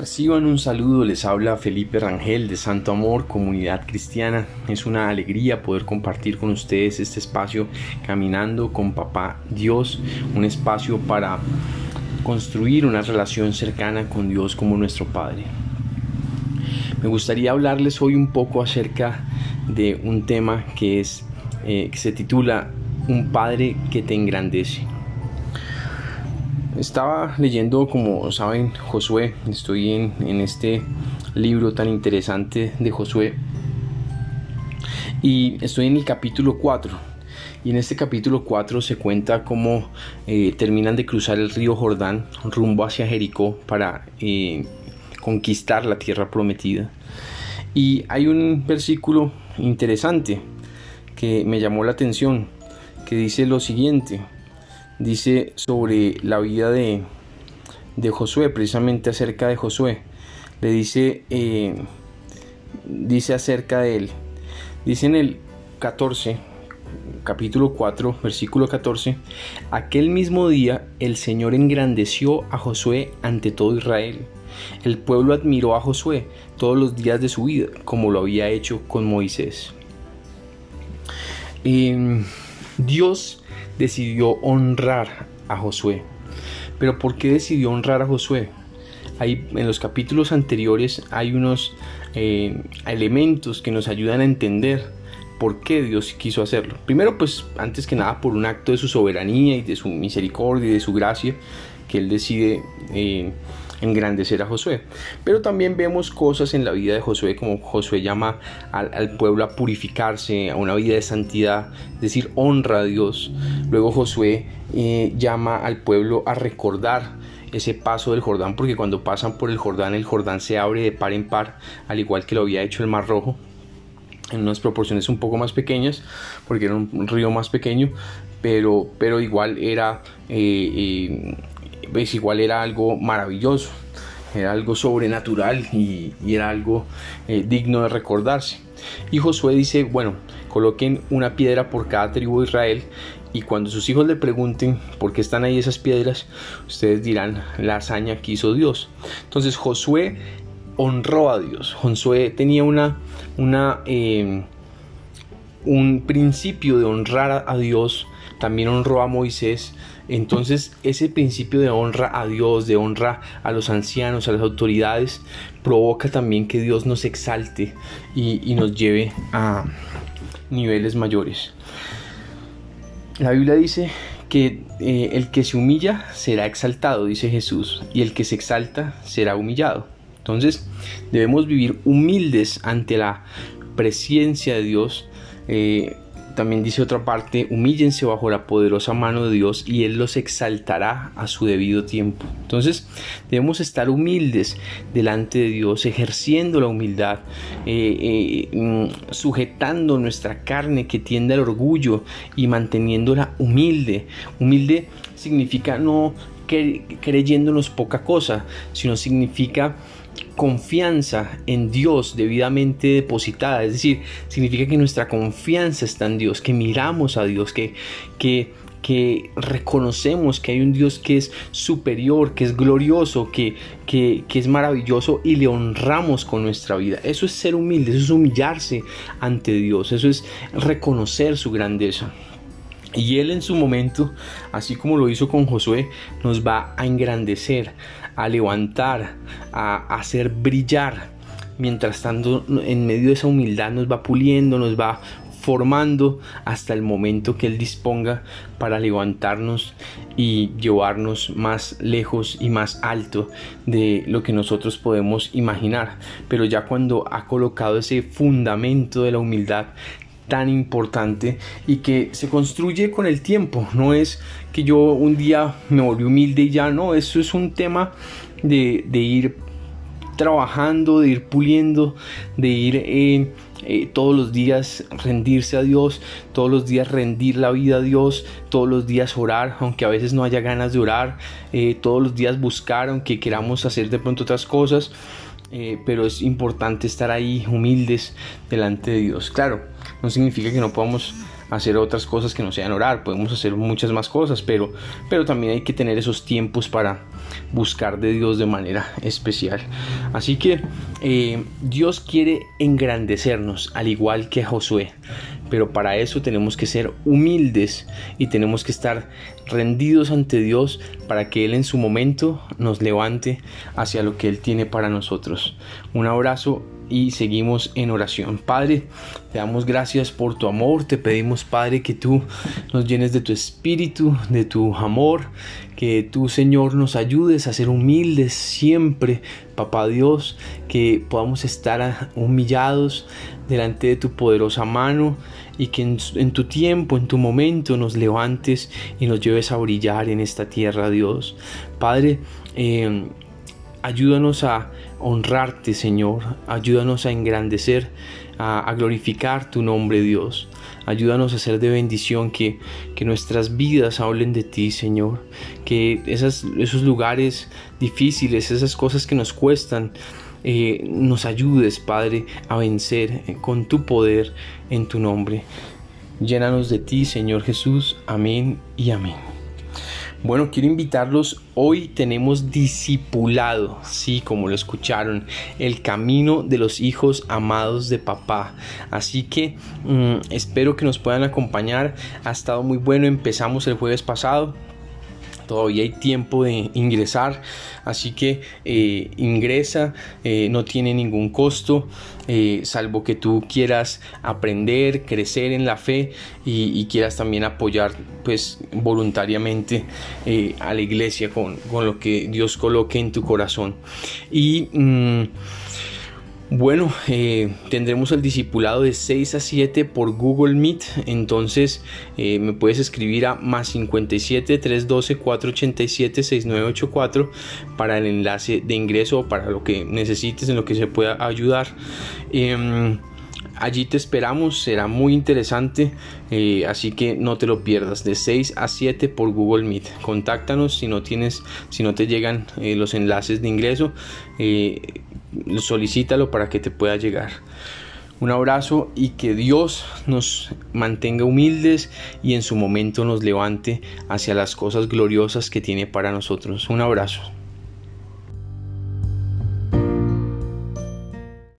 Reciban un saludo, les habla Felipe Rangel de Santo Amor, Comunidad Cristiana. Es una alegría poder compartir con ustedes este espacio Caminando con Papá Dios, un espacio para construir una relación cercana con Dios como nuestro Padre. Me gustaría hablarles hoy un poco acerca de un tema que, es, eh, que se titula Un Padre que te engrandece. Estaba leyendo, como saben, Josué. Estoy en, este libro tan interesante de Josué. Y estoy en el capítulo 4. Y en este capítulo 4 se cuenta cómo eh, terminan de cruzar el río Jordán rumbo hacia Jericó para eh, conquistar la tierra prometida. Y hay un versículo interesante que me llamó la atención, que dice lo siguiente dice sobre la vida de, de Josué, precisamente acerca de Josué. Le dice, eh, dice acerca de él. Dice en el 14, capítulo 4, versículo 14, aquel mismo día el Señor engrandeció a Josué ante todo Israel. El pueblo admiró a Josué todos los días de su vida, como lo había hecho con Moisés. Em, Dios decidió honrar a Josué. Pero ¿por qué decidió honrar a Josué? Hay, en los capítulos anteriores hay unos eh, elementos que nos ayudan a entender por qué Dios quiso hacerlo. Primero, pues antes que nada por un acto de su soberanía y de su misericordia y de su gracia, que Él decide eh, engrandecer a Josué. Pero también vemos cosas en la vida de Josué, como Josué llama al, pueblo a purificarse, a una vida de santidad, es decir, honra a Dios. Luego Josué eh, llama al pueblo a recordar ese paso del Jordán, porque cuando pasan por el Jordán, el Jordán se abre de par en par, al igual que lo había hecho el Mar Rojo en unas proporciones un poco más pequeñas, porque era un río más pequeño, pero, pero igual era eh, eh, pues igual era algo maravilloso, era algo sobrenatural y, era algo eh, digno de recordarse. Y Josué dice, bueno, coloquen una piedra por cada tribu de Israel y cuando sus hijos le pregunten por qué están ahí esas piedras, ustedes dirán la hazaña que hizo Dios. Entonces Josué honró a Dios. Josué tenía una, eh, un principio de honrar a Dios, también honró a Moisés. Entonces ese principio de honra a Dios, de honra a los ancianos, a las autoridades, provoca también que Dios nos exalte y, nos lleve a niveles mayores. La Biblia dice que eh, el que se humilla será exaltado, dice Jesús, y el que se exalta será humillado. Entonces debemos vivir humildes ante la presencia de Dios eh, también dice otra parte, humíllense bajo la poderosa mano de Dios y Él los exaltará a su debido tiempo. Entonces debemos estar humildes delante de Dios, ejerciendo la humildad, eh, eh, mm, sujetando nuestra carne que tiende al orgullo y manteniéndola humilde. Humilde significa no creyéndonos poca cosa, sino significa confianza en Dios debidamente depositada, es decir, significa que nuestra confianza está en Dios, que miramos a Dios, que, que, que reconocemos que hay un Dios que es superior, que es glorioso, que, que, que, es maravilloso y le honramos con nuestra vida. Eso es ser humilde, eso es humillarse ante Dios, eso es reconocer su grandeza. Y Él en su momento, así como lo hizo con Josué, nos va a engrandecer, a levantar, a hacer brillar. Mientras tanto, en medio de esa humildad nos va puliendo, nos va formando hasta el momento que Él disponga para levantarnos y llevarnos más lejos y más alto de lo que nosotros podemos imaginar. Pero ya cuando ha colocado ese fundamento de la humildad, tan importante y que se construye con el tiempo. No es que yo un día me volví humilde y ya no, eso es un tema de, ir trabajando, de ir puliendo, de ir eh, eh, todos los días rendirse a Dios, todos los días rendir la vida a Dios, todos los días orar, aunque a veces no haya ganas de orar, eh, todos los días buscar, aunque queramos hacer de pronto otras cosas. pero es importante estar ahí humildes delante de Dios. Claro, no significa que no podamos hacer otras cosas que no sean orar, podemos hacer muchas más cosas, pero, pero también hay que tener esos tiempos para buscar de Dios de manera especial. Así que eh, Dios quiere engrandecernos, al igual que Josué. Pero para eso tenemos que ser humildes y tenemos que estar rendidos ante Dios para que Él en su momento nos levante hacia lo que Él tiene para nosotros. Un abrazo y seguimos en oración. Padre, te damos gracias por tu amor, te pedimos Padre que tú nos llenes de tu espíritu, de tu amor, que tú Señor nos ayudes a ser humildes siempre, Papá Dios, que podamos estar humillados delante de tu poderosa mano y que en, tu tiempo, en tu momento nos levantes y nos lleves a brillar en esta tierra, Dios. Padre, eh, ayúdanos a honrarte, Señor. Ayúdanos a engrandecer, a, glorificar tu nombre, Dios. Ayúdanos a ser de bendición, que, que nuestras vidas hablen de ti, Señor. Que esos lugares difíciles, esas cosas que nos cuestan, eh, nos ayudes, Padre, a vencer con tu poder en tu nombre. Llénanos de ti, Señor Jesús. Amén y amén. Bueno, quiero invitarlos. Hoy tenemos discipulado, sí, como lo escucharon, el camino de los hijos amados de papá. Así que mm, espero que nos puedan acompañar. Ha estado muy bueno. Empezamos el jueves pasado todavía hay tiempo de ingresar. Así que eh, ingresa eh, no tiene ningún costo eh, salvo que tú quieras aprender crecer en la fe y, quieras también apoyar pues voluntariamente a la iglesia con, lo que Dios coloque en tu corazón. Y mm, bueno, eh, tendremos el discipulado de 6 a 7 por Google Meet. Entonces eh, me puedes escribir a más 57 312 487 6984 para el enlace de ingreso o para lo que necesites en lo que se pueda ayudar. Em, allí te esperamos, será muy interesante, eh, así que no te lo pierdas, de 6 a 7 por Google Meet. Contáctanos si no tienes, si no te llegan los enlaces de ingreso solicítalo para que te pueda llegar. Un abrazo y que Dios nos mantenga humildes y en su momento nos levante hacia las cosas gloriosas que tiene para nosotros. Un abrazo.